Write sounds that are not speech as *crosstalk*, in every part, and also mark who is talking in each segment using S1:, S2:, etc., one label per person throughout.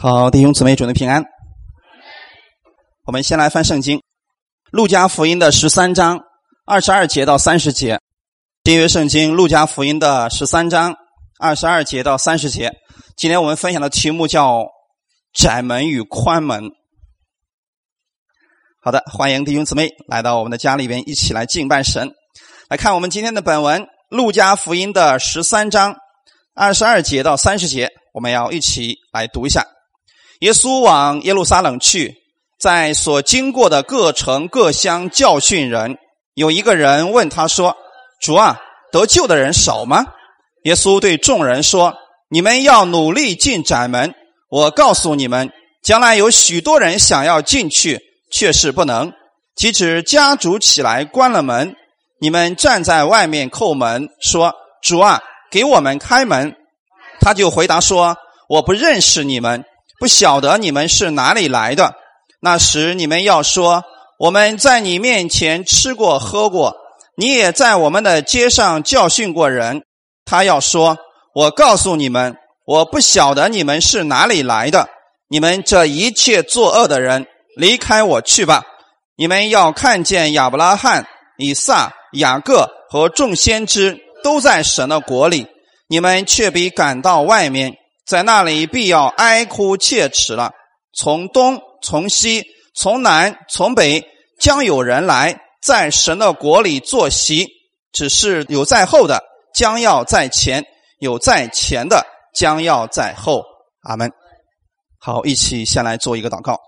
S1: 好，弟兄姊妹，祝你平安。我们先来翻圣经，《路加福音》的十三章二十二节到三十节。新约圣经《路加福音》的十三章二十二节到三十节。今天我们分享的题目叫“窄门与宽门”。好的，欢迎弟兄姊妹来到我们的家里边，一起来敬拜神。来看我们今天的本文，《路加福音》的十三章二十二节到三十节，我们要一起来读一下。耶稣往耶路撒冷去，在所经过的各城各乡教训人。有一个人问他说：“主啊，得救的人少吗？”耶稣对众人说：“你们要努力进窄门。我告诉你们，将来有许多人想要进去，却是不能。即使家主起来关了门，你们站在外面叩门，说：‘主啊，给我们开门。’他就回答说：‘我不认识你们。’”不晓得你们是哪里来的？那时你们要说我们在你面前吃过喝过，你也在我们的街上教训过人。他要说：“我告诉你们，我不晓得你们是哪里来的。你们这一切作恶的人，离开我去吧！你们要看见亚伯拉罕、以撒、雅各和众先知都在神的国里，你们却比赶到外面。”在那里必要哀哭切齿了。从东，从西，从南，从北，将有人来在神的国里坐席。只是有在后的，将要在前；有在前的，将要在后。阿门。好，一起先来做一个祷告。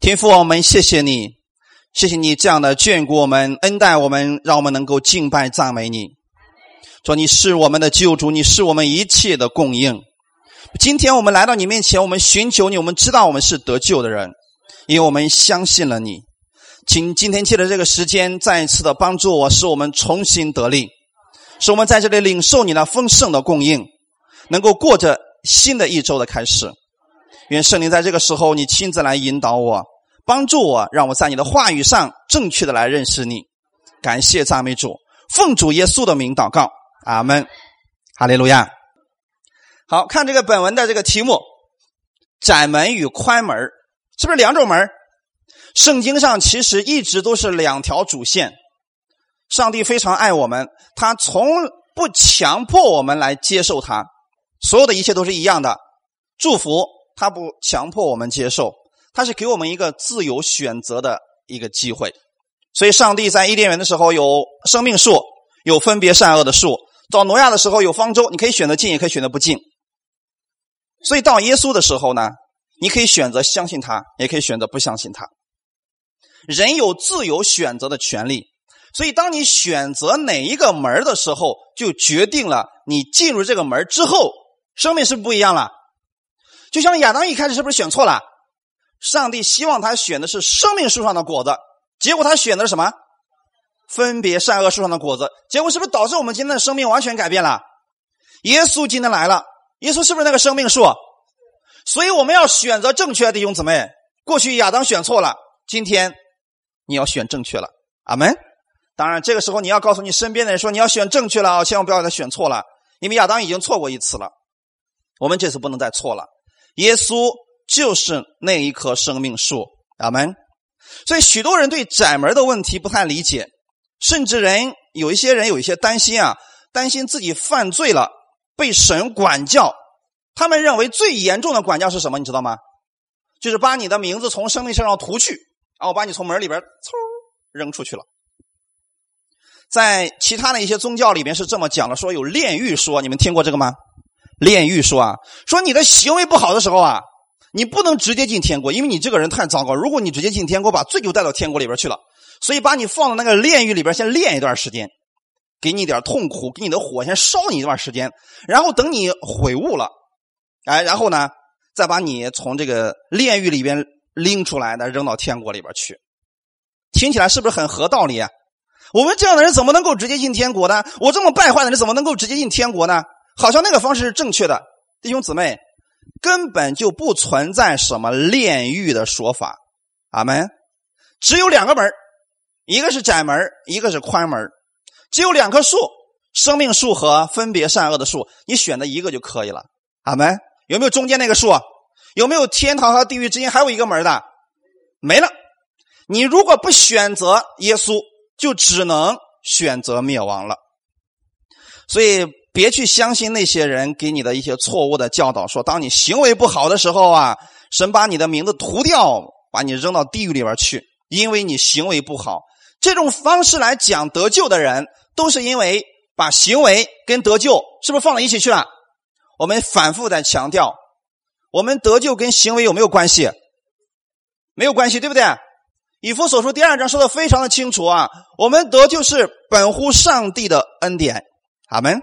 S1: 天父，我们谢谢你，谢谢你这样的眷顾我们，恩待我们，让我们能够敬拜赞美你。说你是我们的救主，你是我们一切的供应。今天我们来到你面前，我们寻求你，我们知道我们是得救的人，因为我们相信了你。请今天借着这个时间，再一次的帮助我，使我们重新得力，使我们在这里领受你那丰盛的供应，能够过着新的一周的开始。愿圣灵在这个时候，你亲自来引导我，帮助我，让我在你的话语上正确的来认识你。感谢赞美主，奉主耶稣的名祷告，阿门，哈利路亚。好看这个本文的这个题目，窄门与宽门是不是两种门圣经上其实一直都是两条主线。上帝非常爱我们，他从不强迫我们来接受他，所有的一切都是一样的。祝福他不强迫我们接受，他是给我们一个自由选择的一个机会。所以，上帝在伊甸园的时候有生命树，有分别善恶的树；到挪亚的时候有方舟，你可以选择进，也可以选择不进。所以到耶稣的时候呢，你可以选择相信他，也可以选择不相信他。人有自由选择的权利，所以当你选择哪一个门的时候，就决定了你进入这个门之后，生命是不是不一样了。就像亚当一开始是不是选错了？上帝希望他选的是生命树上的果子，结果他选的是什么？分别善恶树上的果子，结果是不是导致我们今天的生命完全改变了？耶稣今天来了。耶稣是不是那个生命树？所以我们要选择正确的弟兄姊妹。过去亚当选错了，今天你要选正确了。阿门。当然，这个时候你要告诉你身边的人说：“你要选正确了啊，千万不要再选错了，因为亚当已经错过一次了。我们这次不能再错了。耶稣就是那一棵生命树。阿门。所以许多人对窄门的问题不太理解，甚至人有一些人有一些担心啊，担心自己犯罪了。被神管教，他们认为最严重的管教是什么？你知道吗？就是把你的名字从生命册上涂去，然后把你从门里边嗖扔出去了。在其他的一些宗教里边是这么讲的：说有炼狱说，你们听过这个吗？炼狱说啊，说你的行为不好的时候啊，你不能直接进天国，因为你这个人太糟糕。如果你直接进天国，把罪就带到天国里边去了。所以把你放到那个炼狱里边，先练一段时间。给你点痛苦，给你的火先烧你一段时间，然后等你悔悟了，哎，然后呢，再把你从这个炼狱里边拎出来，的扔到天国里边去。听起来是不是很合道理？啊我们这样的人怎么能够直接进天国呢？我这么败坏的人怎么能够直接进天国呢？好像那个方式是正确的，弟兄姊妹，根本就不存在什么炼狱的说法。阿门。只有两个门一个是窄门一个是宽门只有两棵树，生命树和分别善恶的树，你选择一个就可以了。阿门。有没有中间那个树？有没有天堂和地狱之间还有一个门的？没了。你如果不选择耶稣，就只能选择灭亡了。所以，别去相信那些人给你的一些错误的教导，说当你行为不好的时候啊，神把你的名字涂掉，把你扔到地狱里边去，因为你行为不好。这种方式来讲得救的人，都是因为把行为跟得救是不是放到一起去了？我们反复在强调，我们得救跟行为有没有关系？没有关系，对不对？以弗所书第二章说的非常的清楚啊，我们得救是本乎上帝的恩典。阿门。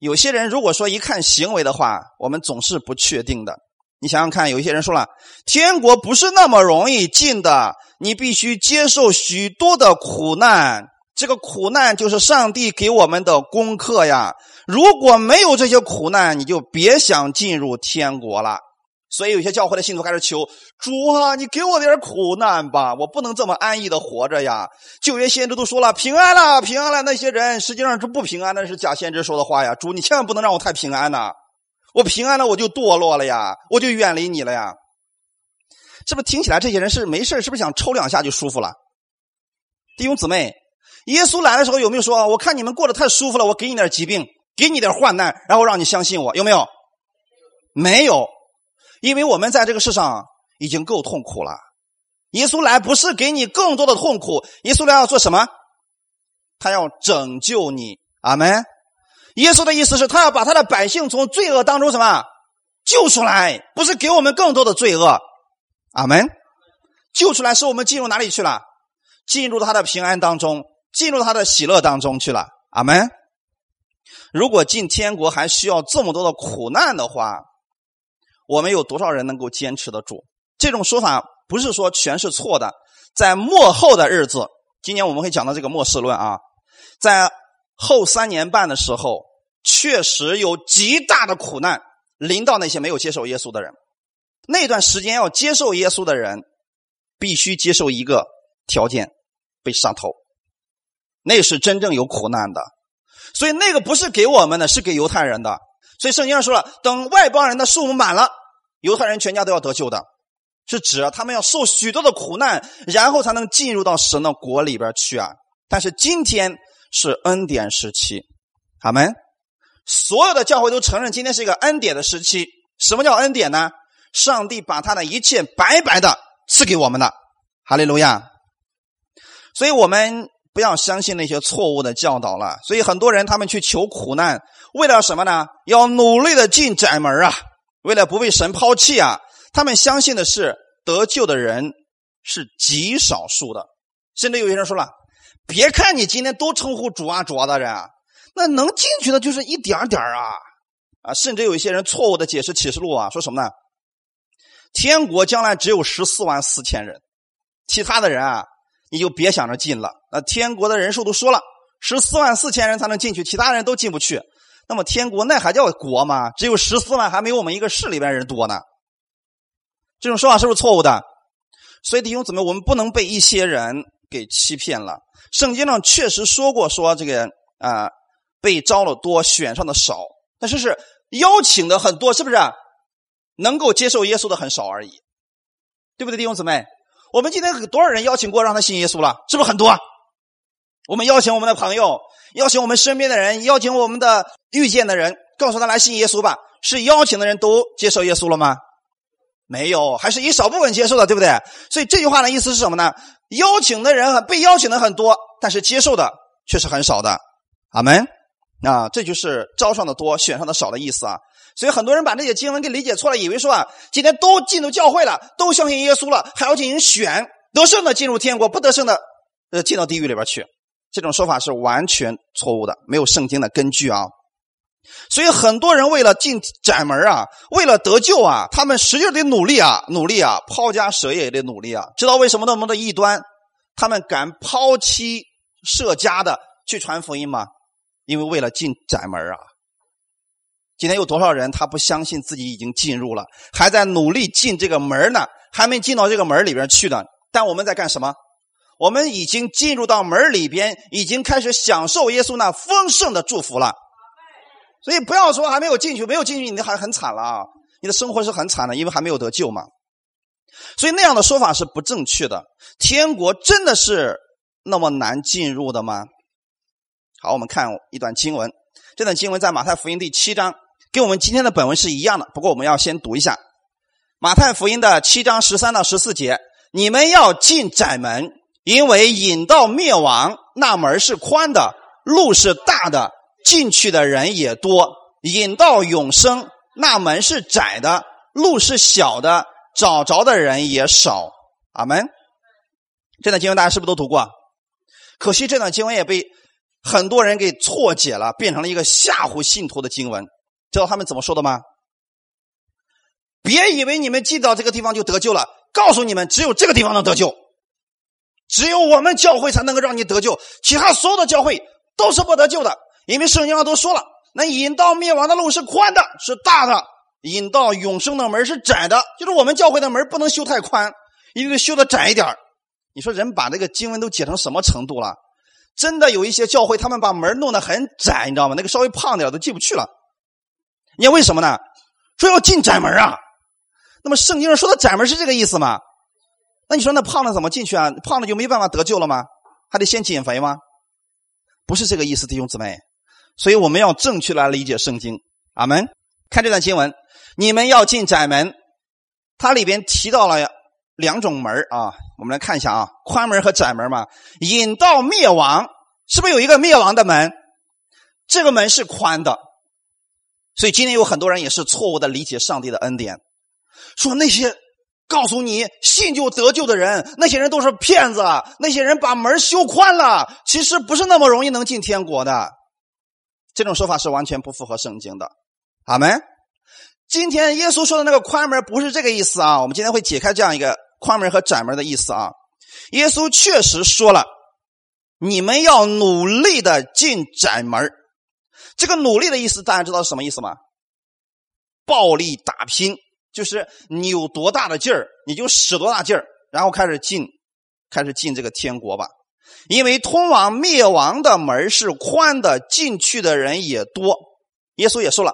S1: 有些人如果说一看行为的话，我们总是不确定的。你想想看，有一些人说了，天国不是那么容易进的，你必须接受许多的苦难。这个苦难就是上帝给我们的功课呀。如果没有这些苦难，你就别想进入天国了。所以有些教会的信徒开始求主啊，你给我点苦难吧，我不能这么安逸的活着呀。旧约先知都说了平安了，平安了，那些人实际上是不平安的，是假先知说的话呀。主，你千万不能让我太平安呐，我平安了我就堕落了呀，我就远离你了呀。是不是听起来这些人是没事是不是想抽两下就舒服了？弟兄姊妹，耶稣来的时候有没有说，我看你们过得太舒服了，我给你点疾病，给你点患难，然后让你相信我，有没有？没有。因为我们在这个世上已经够痛苦了，耶稣来不是给你更多的痛苦，耶稣来要做什么？他要拯救你，阿门。耶稣的意思是他要把他的百姓从罪恶当中什么救出来，不是给我们更多的罪恶，阿门。救出来是我们进入哪里去了？进入他的平安当中，进入他的喜乐当中去了，阿门。如果进天国还需要这么多的苦难的话，我们有多少人能够坚持得住？这种说法不是说全是错的。在末后的日子，今年我们会讲到这个末世论啊，在后三年半的时候，确实有极大的苦难临到那些没有接受耶稣的人。那段时间要接受耶稣的人，必须接受一个条件：被杀头。那是真正有苦难的。所以那个不是给我们的，是给犹太人的。所以圣经上说了，等外邦人的数目满了。犹太人全家都要得救的，是指他们要受许多的苦难，然后才能进入到神的国里边去啊。但是今天是恩典时期，阿门。所有的教会都承认今天是一个恩典的时期。什么叫恩典呢？上帝把他的一切白白的赐给我们了，哈利路亚。所以我们不要相信那些错误的教导了。所以很多人他们去求苦难，为了什么呢？要努力的进窄门啊。为了不被神抛弃啊，他们相信的是得救的人是极少数的，甚至有些人说了：“别看你今天都称呼主啊主啊的人啊，那能进去的就是一点点啊啊！”甚至有一些人错误的解释启示录啊，说什么呢？天国将来只有十四万四千人，其他的人啊，你就别想着进了。那天国的人数都说了，十四万四千人才能进去，其他人都进不去。那么天国那还叫国吗？只有十四万，还没有我们一个市里边人多呢。这种说法是不是错误的？所以弟兄姊妹，我们不能被一些人给欺骗了。圣经上确实说过，说这个啊，被招的多，选上的少。但是是邀请的很多，是不是？能够接受耶稣的很少而已，对不对，弟兄姊妹？我们今天多少人邀请过让他信耶稣了？是不是很多？我们邀请我们的朋友。邀请我们身边的人，邀请我们的遇见的人，告诉他来信耶稣吧。是邀请的人都接受耶稣了吗？没有，还是一少部分接受的，对不对？所以这句话的意思是什么呢？邀请的人被邀请的很多，但是接受的却是很少的。阿门。啊，这就是招上的多，选上的少的意思啊。所以很多人把这些经文给理解错了，以为说啊，今天都进入教会了，都相信耶稣了，还要进行选，得胜的进入天国，不得胜的呃进到地狱里边去。这种说法是完全错误的，没有圣经的根据啊！所以很多人为了进窄门啊，为了得救啊，他们使劲得努力啊，努力啊，抛家舍业也得努力啊！知道为什么那么多异端，他们敢抛妻舍家的去传福音吗？因为为了进窄门啊！今天有多少人他不相信自己已经进入了，还在努力进这个门呢？还没进到这个门里边去呢？但我们在干什么？我们已经进入到门里边，已经开始享受耶稣那丰盛的祝福了。所以不要说还没有进去，没有进去你还很惨了啊！你的生活是很惨的，因为还没有得救嘛。所以那样的说法是不正确的。天国真的是那么难进入的吗？好，我们看一段经文，这段经文在马太福音第七章，跟我们今天的本文是一样的。不过我们要先读一下马太福音的七章十三到十四节：你们要进窄门，因为引到灭亡那门是宽的，路是大的，进去的人也多；引到永生那门是窄的，路是小的。找着的人也少，阿门。这段经文大家是不是都读过？可惜这段经文也被很多人给错解了，变成了一个吓唬信徒的经文。知道他们怎么说的吗？别以为你们进到这个地方就得救了，告诉你们，只有这个地方能得救，只有我们教会才能够让你得救，其他所有的教会都是不得救的。因为圣经上都说了，那引到灭亡的路是宽的，是大的。引到永生的门是窄的，就是我们教会的门不能修太宽，一定得修的窄一点你说人把这个经文都解成什么程度了？真的有一些教会，他们把门弄得很窄，你知道吗？那个稍微胖点都进不去了。你看为什么呢？说要进窄门啊。那么圣经上说的窄门是这个意思吗？那你说那胖的怎么进去啊？胖的就没办法得救了吗？还得先减肥吗？不是这个意思，弟兄姊妹。所以我们要正确来理解圣经。阿门。看这段经文。你们要进窄门，它里边提到了两种门啊，我们来看一下啊，宽门和窄门嘛。引到灭亡，是不是有一个灭亡的门？这个门是宽的，所以今天有很多人也是错误的理解上帝的恩典，说那些告诉你信就得救的人，那些人都是骗子，那些人把门修宽了，其实不是那么容易能进天国的。这种说法是完全不符合圣经的。阿门。今天耶稣说的那个宽门不是这个意思啊！我们今天会解开这样一个宽门和窄门的意思啊。耶稣确实说了，你们要努力的进窄门。这个努力的意思，大家知道是什么意思吗？暴力打拼，就是你有多大的劲儿，你就使多大劲儿，然后开始进，开始进这个天国吧。因为通往灭亡的门是宽的，进去的人也多。耶稣也说了，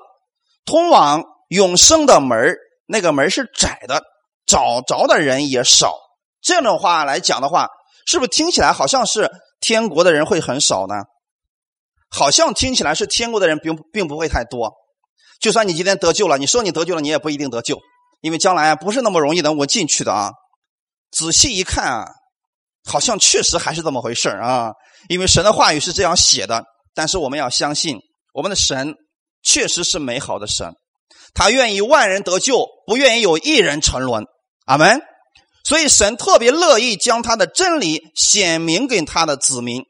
S1: 通往。永生的门那个门是窄的，找着的人也少。这样的话来讲的话，是不是听起来好像是天国的人会很少呢？好像听起来是天国的人并并不会太多。就算你今天得救了，你说你得救了，你也不一定得救，因为将来不是那么容易能我进去的啊。仔细一看啊，好像确实还是这么回事啊。因为神的话语是这样写的，但是我们要相信，我们的神确实是美好的神。他愿意万人得救，不愿意有一人沉沦。阿门。所以神特别乐意将他的真理显明给他的子民。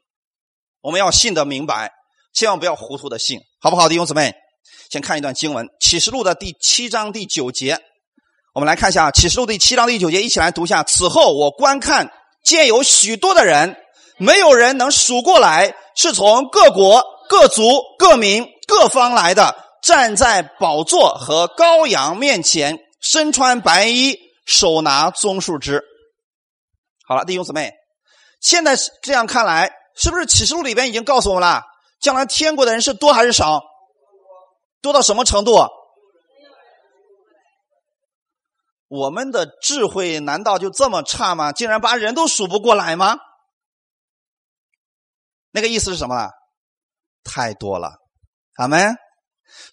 S1: 我们要信得明白，千万不要糊涂的信，好不好，弟兄姊妹？先看一段经文，《启示录》的第七章第九节。我们来看一下《启示录》第七章第九节，一起来读一下。此后我观看，见有许多的人，没有人能数过来，是从各国、各族、各民、各方来的。站在宝座和羔羊面前，身穿白衣，手拿棕树枝。好了，弟兄姊妹，现在这样看来，是不是启示录里边已经告诉我们了，将来天国的人是多还是少？多到什么程度？我们的智慧难道就这么差吗？竟然把人都数不过来吗？那个意思是什么？太多了，阿门。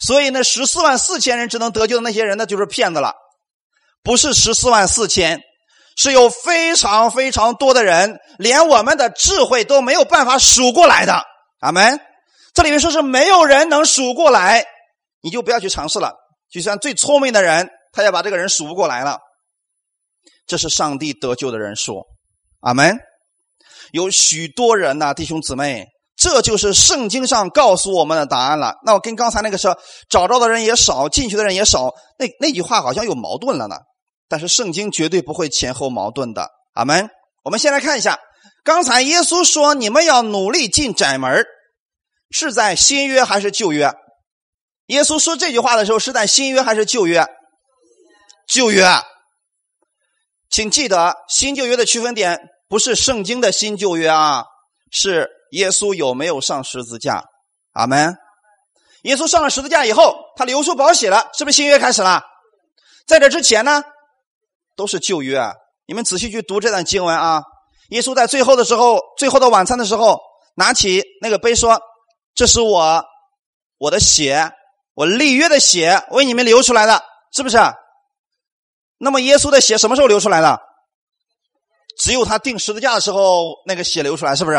S1: 所以那，十四万四千人只能得救的那些人那，就是骗子了。不是十四万四千，是有非常非常多的人，连我们的智慧都没有办法数过来的。阿门。这里面说是没有人能数过来，你就不要去尝试了。就算最聪明的人，他也把这个人数不过来了。这是上帝得救的人数。阿门。有许多人呐，弟兄姊妹。这就是圣经上告诉我们的答案了。那我跟刚才那个说找着的人也少，进去的人也少，那那句话好像有矛盾了呢。但是圣经绝对不会前后矛盾的。阿门。我们先来看一下，刚才耶稣说你们要努力进窄门，是在新约还是旧约？耶稣说这句话的时候是在新约还是旧约？旧约。请记得新旧约的区分点不是圣经的新旧约啊，是。耶稣有没有上十字架？阿门。耶稣上了十字架以后，他流出宝血了，是不是新约开始了？在这之前呢，都是旧约。你们仔细去读这段经文啊。耶稣在最后的时候，最后的晚餐的时候，拿起那个杯说：“这是我我的血，我立约的血，为你们流出来的，是不是？”那么耶稣的血什么时候流出来的？只有他钉十字架的时候，那个血流出来，是不是？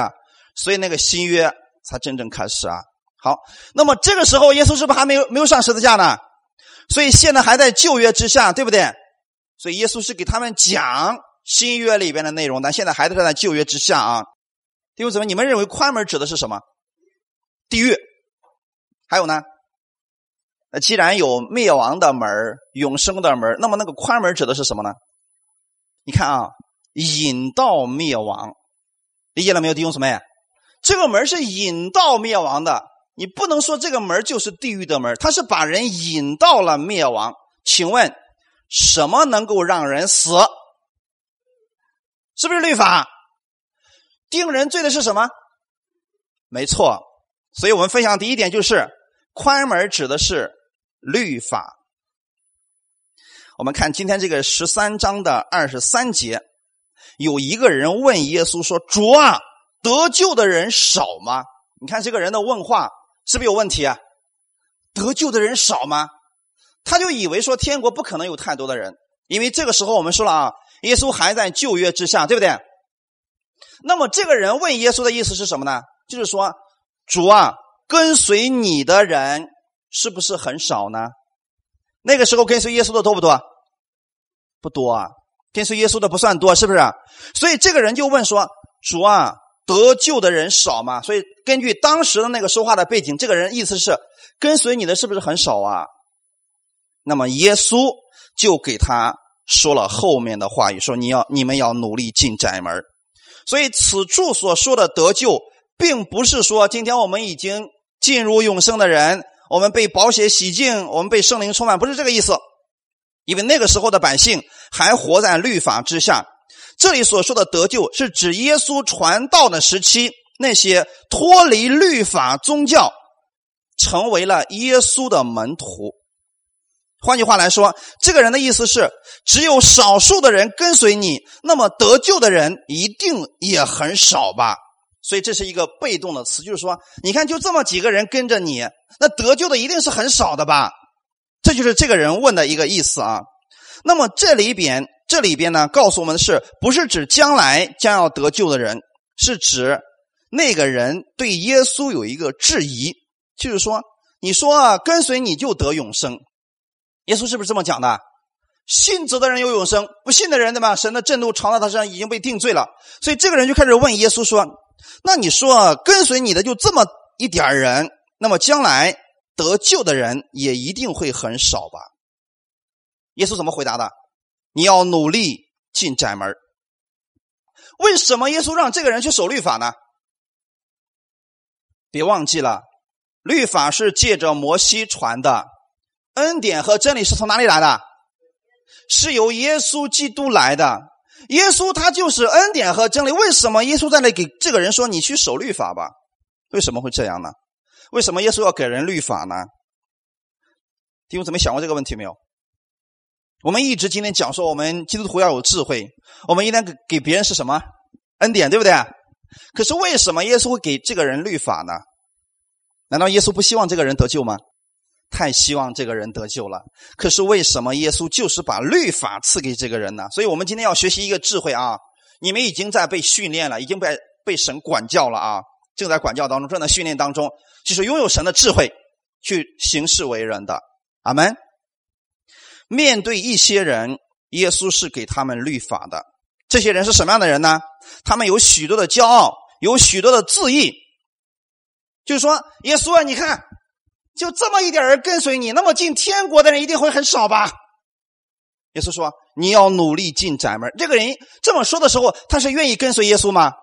S1: 所以那个新约才真正开始啊。好，那么这个时候耶稣是不是还没有没有上十字架呢？所以现在还在旧约之下，对不对？所以耶稣是给他们讲。新约里边的内容，但现在还是在旧约之下啊。弟兄姊妹，你们认为宽门指的是什么？地狱？还有呢？那既然有灭亡的门永生的门那么那个宽门指的是什么呢？你看啊，引到灭亡，理解了没有，弟兄姊妹？这个门是引到灭亡的，你不能说这个门就是地狱的门，它是把人引到了灭亡。请问，什么能够让人死？是不是律法定人罪的是什么？没错，所以我们分享第一点就是宽门指的是律法。我们看今天这个十三章的二十三节，有一个人问耶稣说：“主啊，得救的人少吗？”你看这个人的问话是不是有问题啊？得救的人少吗？他就以为说天国不可能有太多的人，因为这个时候我们说了啊。耶稣还在旧约之下，对不对？那么这个人问耶稣的意思是什么呢？就是说，主啊，跟随你的人是不是很少呢？那个时候跟随耶稣的多不多？不多啊，跟随耶稣的不算多，是不是？所以这个人就问说：“主啊，得救的人少吗？”所以根据当时的那个说话的背景，这个人意思是跟随你的是不是很少啊？那么耶稣就给他。说了后面的话语，说你要你们要努力进窄门所以此处所说的得救，并不是说今天我们已经进入永生的人，我们被宝血洗净，我们被圣灵充满，不是这个意思。因为那个时候的百姓还活在律法之下。这里所说的得救，是指耶稣传道的时期，那些脱离律法宗教，成为了耶稣的门徒。换句话来说，这个人的意思是，只有少数的人跟随你，那么得救的人一定也很少吧？所以这是一个被动的词，就是说，你看，就这么几个人跟着你，那得救的一定是很少的吧？这就是这个人问的一个意思啊。那么这里边，这里边呢，告诉我们的是，不是指将来将要得救的人，是指那个人对耶稣有一个质疑，就是说，你说啊跟随你就得永生。耶稣是不是这么讲的？信子的人有永生，不信的人，对吧？神的震怒藏在他身上，已经被定罪了。所以这个人就开始问耶稣说：“那你说跟随你的就这么一点人，那么将来得救的人也一定会很少吧？”耶稣怎么回答的？你要努力进窄门。为什么耶稣让这个人去守律法呢？别忘记了，律法是借着摩西传的。恩典和真理是从哪里来的？是由耶稣基督来的。耶稣他就是恩典和真理。为什么耶稣在那给这个人说：“你去守律法吧？”为什么会这样呢？为什么耶稣要给人律法呢？弟兄姊妹想过这个问题没有？我们一直今天讲说，我们基督徒要有智慧，我们应该给给别人是什么恩典，对不对？可是为什么耶稣会给这个人律法呢？难道耶稣不希望这个人得救吗？太希望这个人得救了，可是为什么耶稣就是把律法赐给这个人呢？所以我们今天要学习一个智慧啊！你们已经在被训练了，已经被被神管教了啊！正在管教当中，正在训练当中，就是拥有神的智慧去行事为人的。阿门。面对一些人，耶稣是给他们律法的。这些人是什么样的人呢？他们有许多的骄傲，有许多的自义，就是说，耶稣啊，你看。就这么一点人跟随你，那么进天国的人一定会很少吧？耶稣说：“你要努力进窄门。”这个人这么说的时候，他是愿意跟随耶稣吗？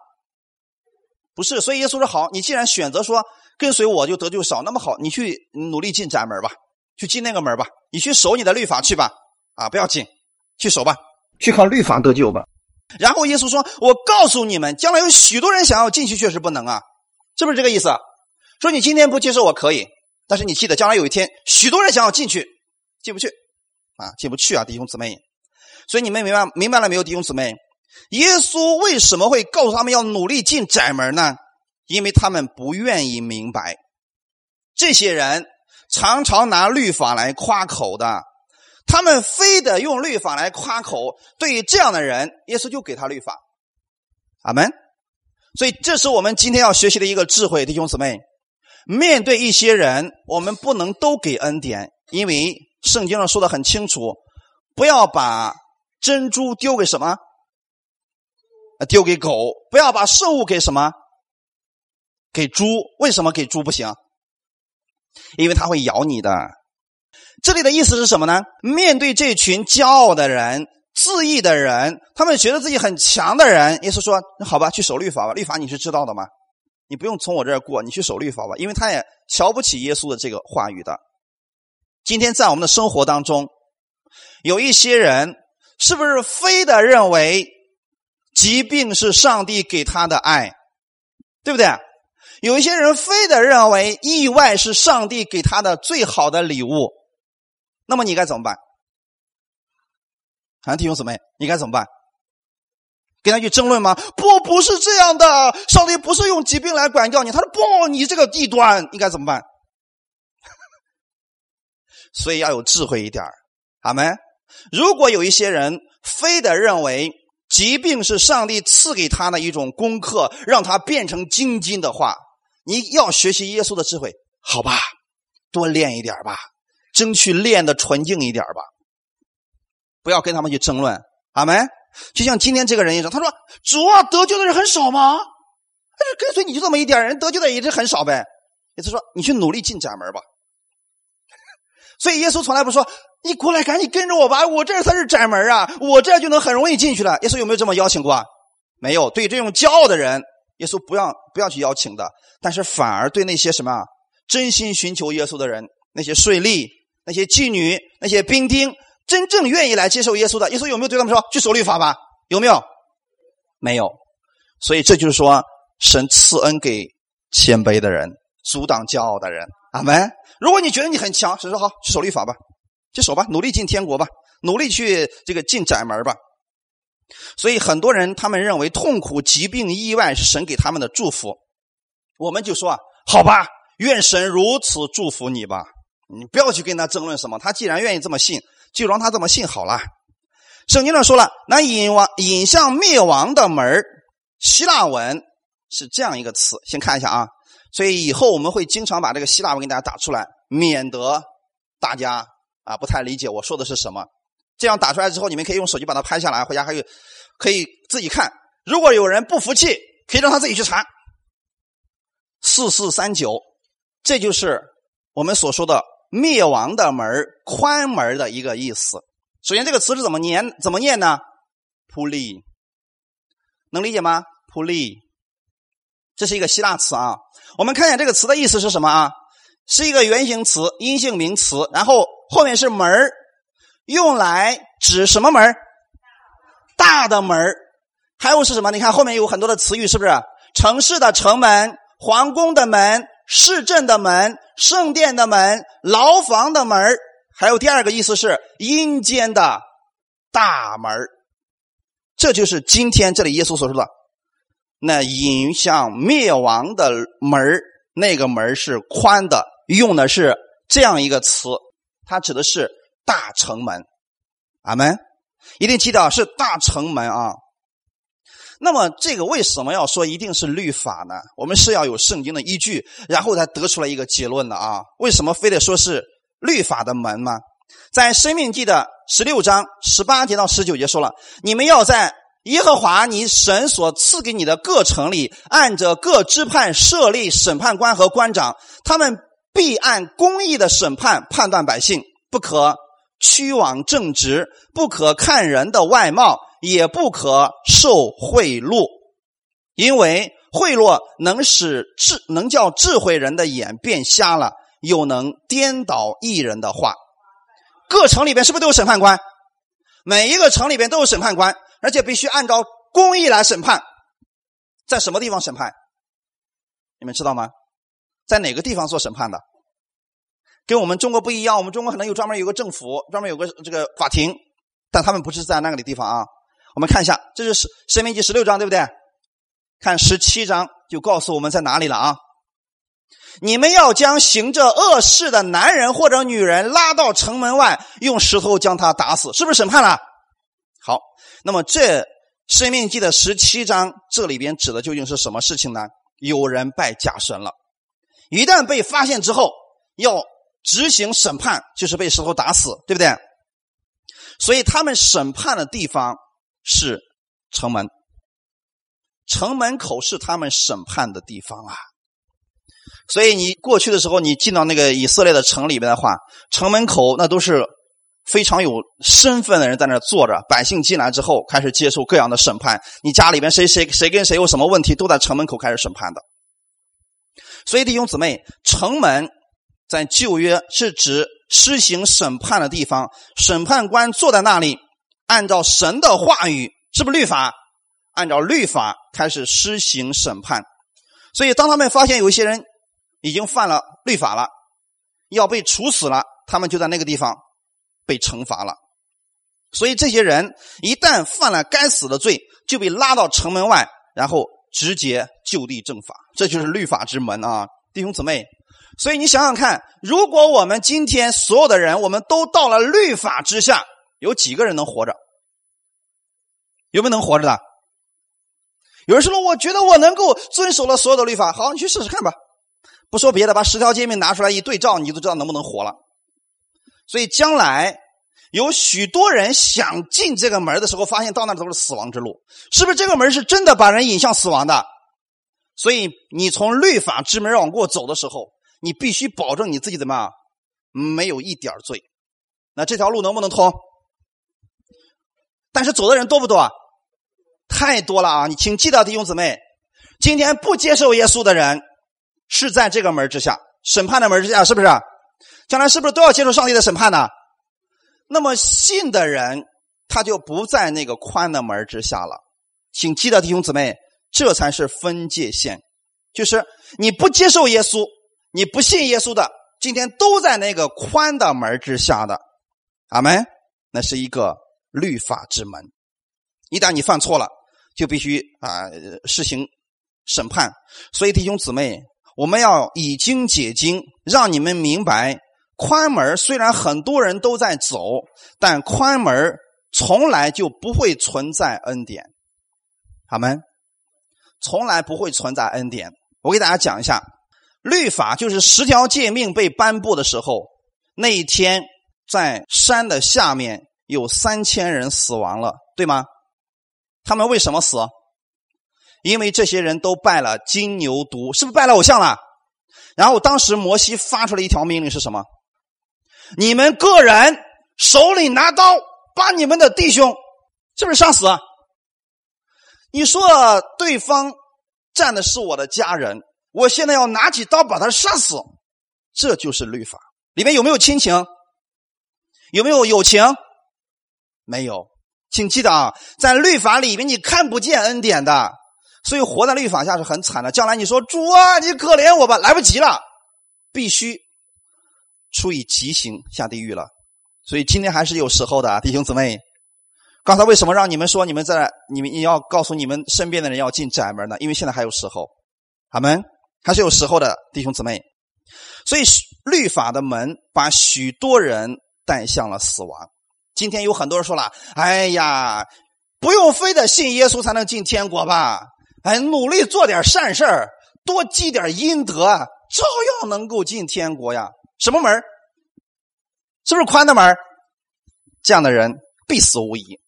S1: 不是。所以耶稣说：“好，你既然选择说跟随我就得救少，那么好，你去努力进窄门吧，去进那个门吧，你去守你的律法去吧，啊，不要紧，去守吧，
S2: 去靠律法得救吧。”
S1: 然后耶稣说：“我告诉你们，将来有许多人想要进去，确实不能啊，是不是这个意思？说你今天不接受我可以。”但是你记得，将来有一天，许多人想要进去，进不去。啊，进不去啊，弟兄姊妹。所以你们明白明白了没有，弟兄姊妹？耶稣为什么会告诉他们要努力进窄门呢？因为他们不愿意明白。这些人常常拿律法来夸口的，他们非得用律法来夸口。对于这样的人，耶稣就给他律法。阿门。所以，这是我们今天要学习的一个智慧，弟兄姊妹。面对一些人，我们不能都给恩典，因为圣经上说的很清楚，不要把珍珠丢给什么？丢给狗。不要把圣物给什么？给猪。为什么给猪不行？因为它会咬你的。这里的意思是什么呢？面对这群骄傲的人、自义的人，他们觉得自己很强的人，耶稣说：“那好吧，去守律法吧。律法你是知道的吗？”你不用从我这儿过，你去守律法吧，因为他也瞧不起耶稣的这个话语的。今天在我们的生活当中，有一些人是不是非得认为疾病是上帝给他的爱，对不对？有一些人非得认为意外是上帝给他的最好的礼物，那么你该怎么办？啊，弟兄姊妹，你该怎么办？跟他去争论吗？不，不是这样的。上帝不是用疾病来管教你。他说：“不，你这个异端应该怎么办？” *laughs* 所以要有智慧一点阿门。如果有一些人非得认为疾病是上帝赐给他的一种功课，让他变成精金的话，你要学习耶稣的智慧，好吧？多练一点吧，争取练的纯净一点吧。不要跟他们去争论，阿门。就像今天这个人一样，他说：“主啊，得救的人很少吗？”跟随你就这么一点人，得救的也是很少呗。意思说，你去努力进窄门吧。所以耶稣从来不说：“你过来，赶紧跟着我吧，我这才是窄门啊，我这就能很容易进去了。”耶稣有没有这么邀请过？没有。对这种骄傲的人，耶稣不要不要去邀请的。但是反而对那些什么真心寻求耶稣的人，那些税吏、那些妓女、那些兵丁。真正愿意来接受耶稣的，耶稣有没有对他们说去守律法吧？有没有？没有。所以这就是说，神赐恩给谦卑的人，阻挡骄傲的人。阿门。如果你觉得你很强，神说好去守律法吧，去守吧，努力进天国吧，努力去这个进窄门吧。所以很多人他们认为痛苦、疾病、意外是神给他们的祝福。我们就说啊，好吧，愿神如此祝福你吧。你不要去跟他争论什么，他既然愿意这么信。就让他这么信好了。圣经上说了，那引亡引向灭亡的门希腊文是这样一个词，先看一下啊。所以以后我们会经常把这个希腊文给大家打出来，免得大家啊不太理解我说的是什么。这样打出来之后，你们可以用手机把它拍下来，回家还有可以自己看。如果有人不服气，可以让他自己去查。四四三九，这就是我们所说的。灭亡的门宽门的一个意思。首先，这个词是怎么念？怎么念呢？普利，能理解吗？普利，这是一个希腊词啊。我们看一下这个词的意思是什么啊？是一个原形词，阴性名词，然后后面是门用来指什么门大的门还有是什么？你看后面有很多的词语，是不是？城市的城门，皇宫的门。市镇的门、圣殿的门、牢房的门还有第二个意思是阴间的大门这就是今天这里耶稣所说的那引向灭亡的门那个门是宽的，用的是这样一个词，它指的是大城门。阿门，一定记得是大城门啊。那么，这个为什么要说一定是律法呢？我们是要有圣经的依据，然后才得出来一个结论的啊。为什么非得说是律法的门吗？在生命记的十六章十八节到十九节说了：你们要在耶和华你神所赐给你的各城里，按着各支派设立审判官和官长，他们必按公义的审判判断百姓，不可屈枉正直，不可看人的外貌。也不可受贿赂，因为贿赂能使智能叫智慧人的眼变瞎了，又能颠倒艺人的话。各城里边是不是都有审判官？每一个城里边都有审判官，而且必须按照公义来审判。在什么地方审判？你们知道吗？在哪个地方做审判的？跟我们中国不一样，我们中国可能有专门有个政府，专门有个这个法庭，但他们不是在那个地方啊。我们看一下，这是《生命记》十六章，对不对？看十七章就告诉我们在哪里了啊？你们要将行这恶事的男人或者女人拉到城门外，用石头将他打死，是不是审判了？好，那么这《生命记》的十七章这里边指的究竟是什么事情呢？有人拜假神了，一旦被发现之后，要执行审判，就是被石头打死，对不对？所以他们审判的地方是城门，城门口是他们审判的地方啊。所以你过去的时候，你进到那个以色列的城里面的话，城门口那都是非常有身份的人在那坐着，百姓进来之后开始接受各样的审判。你家里边谁谁谁跟谁有什么问题，都在城门口开始审判的。所以弟兄姊妹，城门在旧约是指施行审判的地方，审判官坐在那里，按照神的话语，是不是律法？按照律法开始施行审判。所以当他们发现有一些人，已经犯了律法了，要被处死了，他们就在那个地方被惩罚了。所以这些人一旦犯了该死的罪，就被拉到城门外，然后直接就地正法。这就是律法之门啊，弟兄姊妹。所以你想想看，如果我们今天所有的人，我们都到了律法之下，有几个人能活着？有没有能活着的？有人说了，我觉得我能够遵守了所有的律法。好，你去试试看吧。不说别的，把十条诫命拿出来一对照，你就知道能不能活了。所以将来有许多人想进这个门的时候，发现到那都是死亡之路，是不是？这个门是真的把人引向死亡的。所以你从律法之门往过走的时候，你必须保证你自己怎么，没有一点罪。那这条路能不能通？但是走的人多不多？太多了啊！你请记得弟兄姊妹，今天不接受耶稣的人。是在这个门之下，审判的门之下，是不是？将来是不是都要接受上帝的审判呢？那么信的人，他就不在那个宽的门之下了。请记得，弟兄姊妹，这才是分界线，就是你不接受耶稣，你不信耶稣的，今天都在那个宽的门之下的。阿门。那是一个律法之门，一旦你犯错了，就必须啊实行审判。所以，弟兄姊妹。我们要以经解经，让你们明白，宽门虽然很多人都在走，但宽门从来就不会存在恩典。好们，从来不会存在恩典。我给大家讲一下，律法就是十条诫命被颁布的时候，那一天在山的下面有三千人死亡了，对吗？他们为什么死？因为这些人都拜了金牛犊，是不是拜了偶像了？然后当时摩西发出了一条命令是什么？你们个人手里拿刀，把你们的弟兄是不是杀死？你说对方站的是我的家人，我现在要拿起刀把他杀死，这就是律法。里面有没有亲情？有没有友情？没有，请记得啊，在律法里面你看不见恩典的。所以活在律法下是很惨的。将来你说主啊，你可怜我吧，来不及了，必须处以极刑下地狱了。所以今天还是有时候的，弟兄姊妹。刚才为什么让你们说你们在你们你要告诉你们身边的人要进窄门呢？因为现在还有时候，他们还是有时候的，弟兄姊妹。所以律法的门把许多人带向了死亡。今天有很多人说了：“哎呀，不用非得信耶稣才能进天国吧？”哎，努力做点善事，多积点阴德，照样能够进天国呀。什么门是不是宽的门这样的人必死无疑，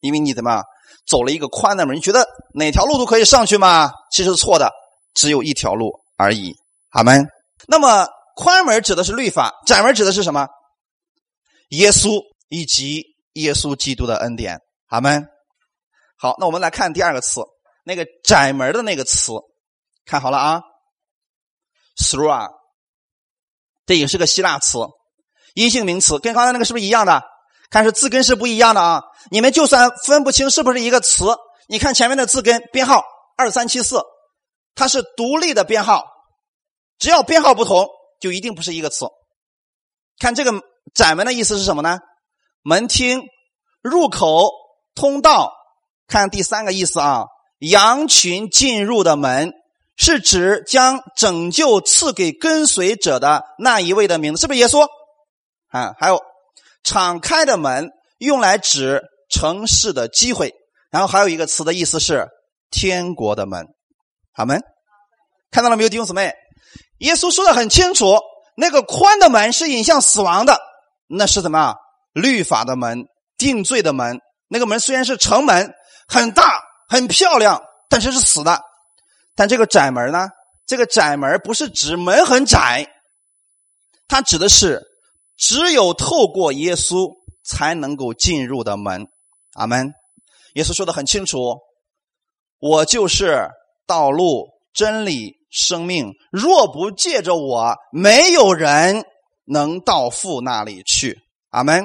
S1: 因为你怎么走了一个宽的门？你觉得哪条路都可以上去吗？其实错的，只有一条路而已。阿门。那么宽门指的是律法，窄门指的是什么？耶稣以及耶稣基督的恩典。阿门。好，那我们来看第二个词。那个窄门的那个词，看好了啊，through，啊这也是个希腊词，阴性名词，跟刚才那个是不是一样的？看是字根是不一样的啊。你们就算分不清是不是一个词，你看前面的字根编号二三七四，它是独立的编号，只要编号不同，就一定不是一个词。看这个窄门的意思是什么呢？门厅、入口、通道。看第三个意思啊，羊群进入的门是指将拯救赐给跟随者的那一位的名字，是不是耶稣？啊，还有敞开的门用来指城市的机会，然后还有一个词的意思是天国的门。好门，看到了没有，弟兄姊妹？耶稣说的很清楚，那个宽的门是引向死亡的，那是什么？律法的门，定罪的门。那个门虽然是城门。很大很漂亮，但是是死的。但这个窄门呢？这个窄门不是指门很窄，它指的是只有透过耶稣才能够进入的门。阿门。耶稣说的很清楚：“我就是道路、真理、生命。若不借着我，没有人能到父那里去。”阿门。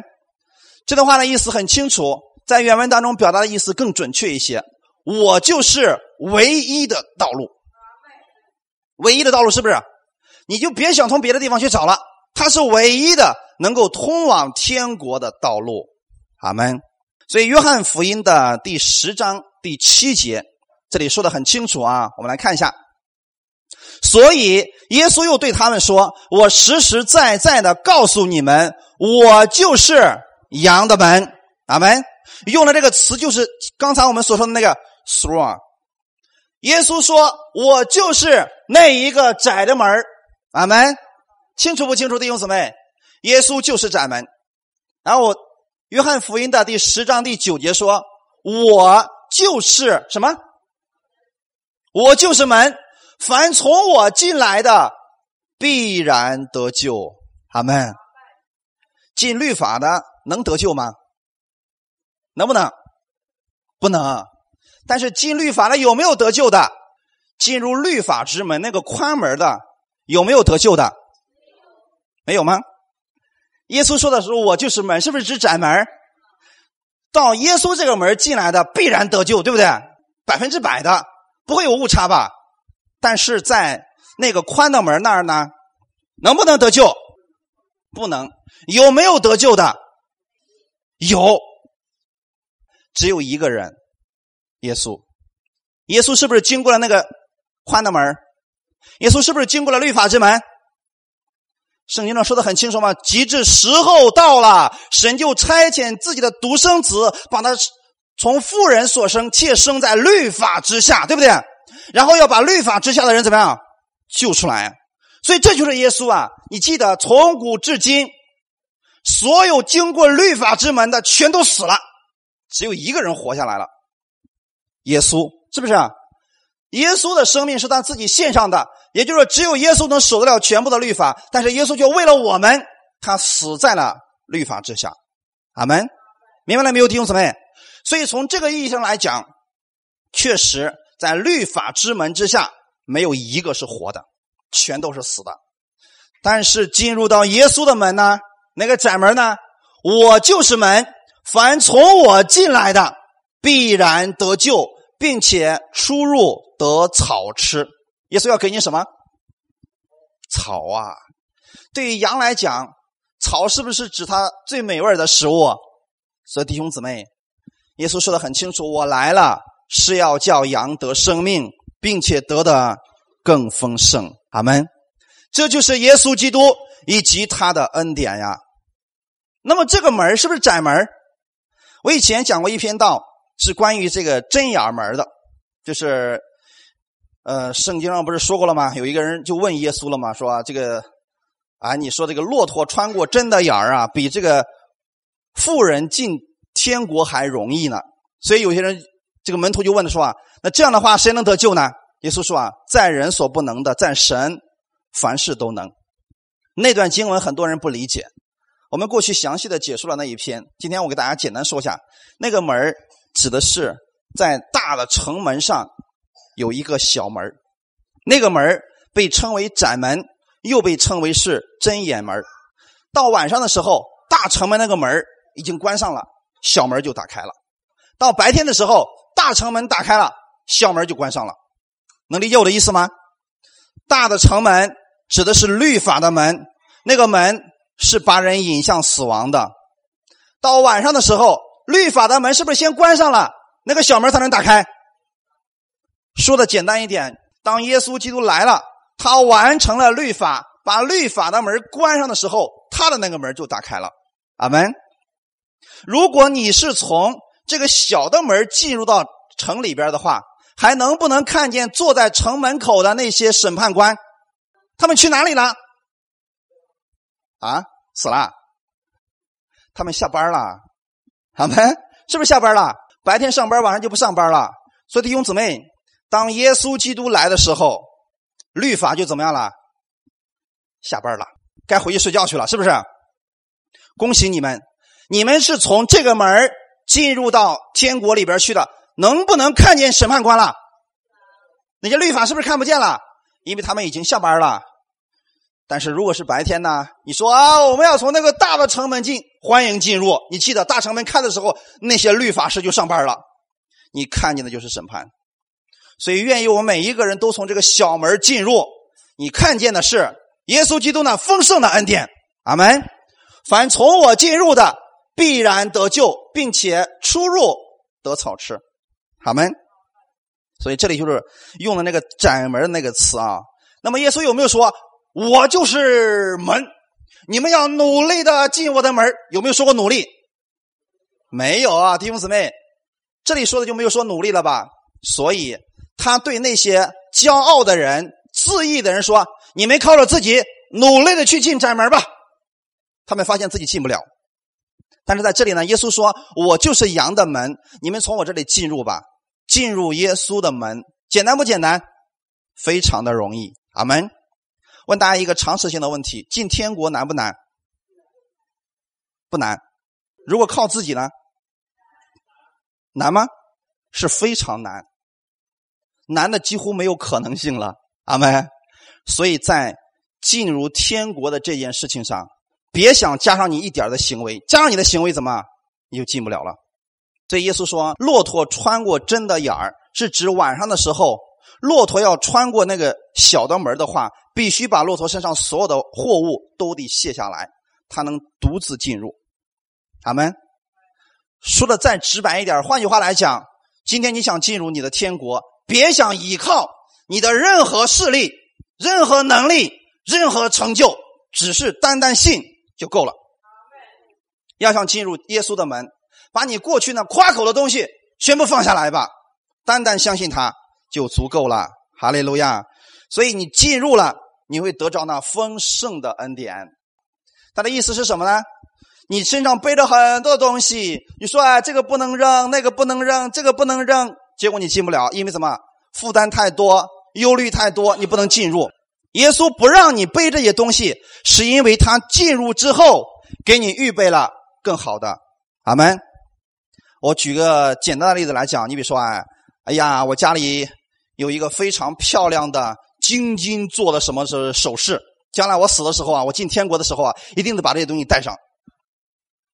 S1: 这段话的意思很清楚。在原文当中表达的意思更准确一些，我就是唯一的道路，唯一的道路是不是？你就别想从别的地方去找了，它是唯一的能够通往天国的道路。阿门。所以约翰福音的第十章第七节，这里说的很清楚啊，我们来看一下。所以耶稣又对他们说：“我实实在在的告诉你们，我就是羊的门。”阿门。用的这个词就是刚才我们所说的那个 “through”。耶稣说：“我就是那一个窄的门阿门，清楚不清楚，弟兄姊妹？耶稣就是窄门。然后，约翰福音的第十章第九节说：“我就是什么？我就是门。凡从我进来的，必然得救。阿门。进律法的能得救吗？”能不能？不能。但是进律法的有没有得救的？进入律法之门那个宽门的有没有得救的？没有吗？耶稣说的时候，我就是门，是不是指窄门？到耶稣这个门进来的必然得救，对不对？百分之百的，不会有误差吧？但是在那个宽的门那儿呢，能不能得救？不能。有没有得救的？有。只有一个人，耶稣。耶稣是不是经过了那个宽的门？耶稣是不是经过了律法之门？圣经上说的很清楚嘛，极致时候到了，神就差遣自己的独生子，把他从妇人所生，妾生在律法之下，对不对？然后要把律法之下的人怎么样救出来？所以这就是耶稣啊！你记得，从古至今，所有经过律法之门的，全都死了。只有一个人活下来了，耶稣是不是啊？耶稣的生命是他自己献上的，也就是说，只有耶稣能守得了全部的律法。但是耶稣就为了我们，他死在了律法之下。阿门，明白了没有，弟兄姊妹？所以从这个意义上来讲，确实在律法之门之下，没有一个是活的，全都是死的。但是进入到耶稣的门呢？那个窄门呢？我就是门。凡从我进来的，必然得救，并且出入得草吃。耶稣要给你什么？草啊！对于羊来讲，草是不是指它最美味的食物？所以弟兄姊妹，耶稣说的很清楚：我来了是要叫羊得生命，并且得的更丰盛。阿门。这就是耶稣基督以及他的恩典呀。那么这个门是不是窄门？我以前讲过一篇道，是关于这个针眼门的，就是，呃，圣经上不是说过了吗？有一个人就问耶稣了嘛，说这个，啊，你说这个骆驼穿过针的眼儿啊，比这个富人进天国还容易呢。所以有些人这个门徒就问他说啊，那这样的话谁能得救呢？耶稣说啊，在人所不能的，在神凡事都能。那段经文很多人不理解。我们过去详细的解说了那一篇，今天我给大家简单说一下，那个门指的是在大的城门上有一个小门那个门被称为窄门，又被称为是针眼门到晚上的时候，大城门那个门已经关上了，小门就打开了；到白天的时候，大城门打开了，小门就关上了。能理解我的意思吗？大的城门指的是律法的门，那个门。是把人引向死亡的。到晚上的时候，律法的门是不是先关上了，那个小门才能打开？说的简单一点，当耶稣基督来了，他完成了律法，把律法的门关上的时候，他的那个门就打开了。阿门。如果你是从这个小的门进入到城里边的话，还能不能看见坐在城门口的那些审判官？他们去哪里了？啊，死了。他们下班了。他们。是不是下班了？白天上班，晚上就不上班了。所以弟兄姊妹，当耶稣基督来的时候，律法就怎么样了？下班了，该回去睡觉去了，是不是？恭喜你们，你们是从这个门进入到天国里边去的。能不能看见审判官了？那些律法是不是看不见了？因为他们已经下班了。但是如果是白天呢？你说啊，我们要从那个大的城门进，欢迎进入。你记得大城门开的时候，那些律法师就上班了。你看见的就是审判。所以愿意我们每一个人都从这个小门进入。你看见的是耶稣基督那丰盛的恩典。阿门。凡从我进入的，必然得救，并且出入得草吃。好门，所以这里就是用的那个窄门那个词啊。那么耶稣有没有说“我就是门”？你们要努力的进我的门，有没有说过努力？没有啊，弟兄姊妹，这里说的就没有说努力了吧？所以他对那些骄傲的人、自义的人说：“你们靠着自己努力的去进窄门吧。”他们发现自己进不了。但是在这里呢，耶稣说：“我就是羊的门，你们从我这里进入吧。”进入耶稣的门，简单不简单？非常的容易。阿门。问大家一个常识性的问题：进天国难不难？不难。如果靠自己呢？难吗？是非常难，难的几乎没有可能性了。阿门。所以在进入天国的这件事情上，别想加上你一点的行为，加上你的行为怎么，你就进不了了。所以耶稣说：“骆驼穿过针的眼儿，是指晚上的时候，骆驼要穿过那个小的门的话，必须把骆驼身上所有的货物都得卸下来，它能独自进入。”阿门。说的再直白一点，换句话来讲，今天你想进入你的天国，别想依靠你的任何势力、任何能力、任何成就，只是单单信就够了。要想进入耶稣的门。把你过去那夸口的东西全部放下来吧，单单相信他就足够了。哈利路亚！所以你进入了，你会得着那丰盛的恩典。他的意思是什么呢？你身上背着很多东西，你说哎，这个不能扔，那个不能扔，这个不能扔，结果你进不了，因为什么？负担太多，忧虑太多，你不能进入。耶稣不让你背这些东西，是因为他进入之后给你预备了更好的。阿门。我举个简单的例子来讲，你比如说，哎，哎呀，我家里有一个非常漂亮的金金做的什么是首饰，将来我死的时候啊，我进天国的时候啊，一定得把这些东西带上，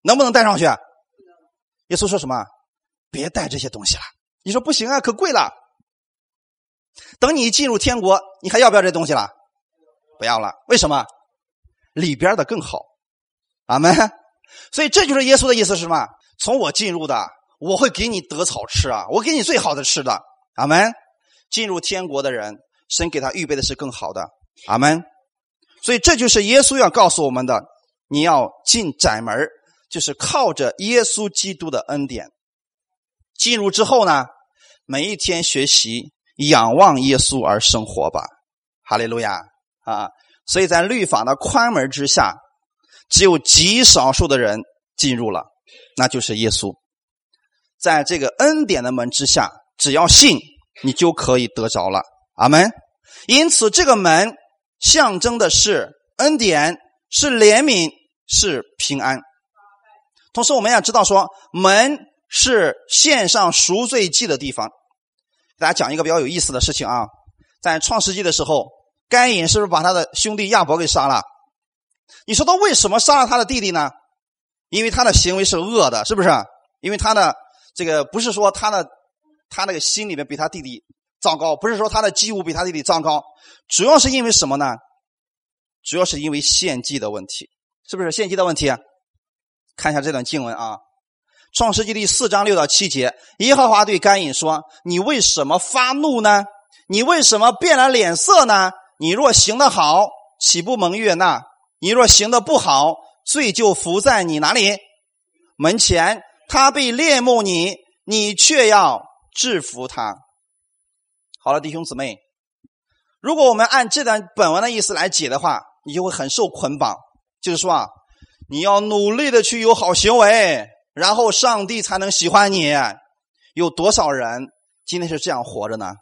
S1: 能不能带上去？耶稣说什么？别带这些东西了。你说不行啊，可贵了。等你进入天国，你还要不要这东西了？不要了。为什么？里边的更好。阿门。所以这就是耶稣的意思是什么？从我进入的。我会给你得草吃啊！我给你最好的吃的，阿门。进入天国的人，神给他预备的是更好的，阿门。所以这就是耶稣要告诉我们的：你要进窄门，就是靠着耶稣基督的恩典进入之后呢，每一天学习仰望耶稣而生活吧，哈利路亚啊！所以在律法的宽门之下，只有极少数的人进入了，那就是耶稣。在这个恩典的门之下，只要信，你就可以得着了。阿门。因此，这个门象征的是恩典，是怜悯，是平安。同时，我们要知道说，门是献上赎罪祭的地方。给大家讲一个比较有意思的事情啊，在创世纪的时候，该隐是不是把他的兄弟亚伯给杀了？你说他为什么杀了他的弟弟呢？因为他的行为是恶的，是不是？因为他的。这个不是说他的他那个心里面比他弟弟糟糕，不是说他的祭物比他弟弟糟糕，主要是因为什么呢？主要是因为献祭的问题。是不是献祭的问题？看一下这段经文啊，《创世纪》第四章六到七节，耶和华对甘隐说：“你为什么发怒呢？你为什么变了脸色呢？你若行得好，岂不蒙悦纳？你若行得不好，罪就伏在你哪里？门前。他被恋慕你，你却要制服他。好了，弟兄姊妹，如果我们按这段本文的意思来解的话，你就会很受捆绑。就是说啊。你要努力的去有好行为，然后上帝才能喜欢你。有多少人今天是这样活着呢？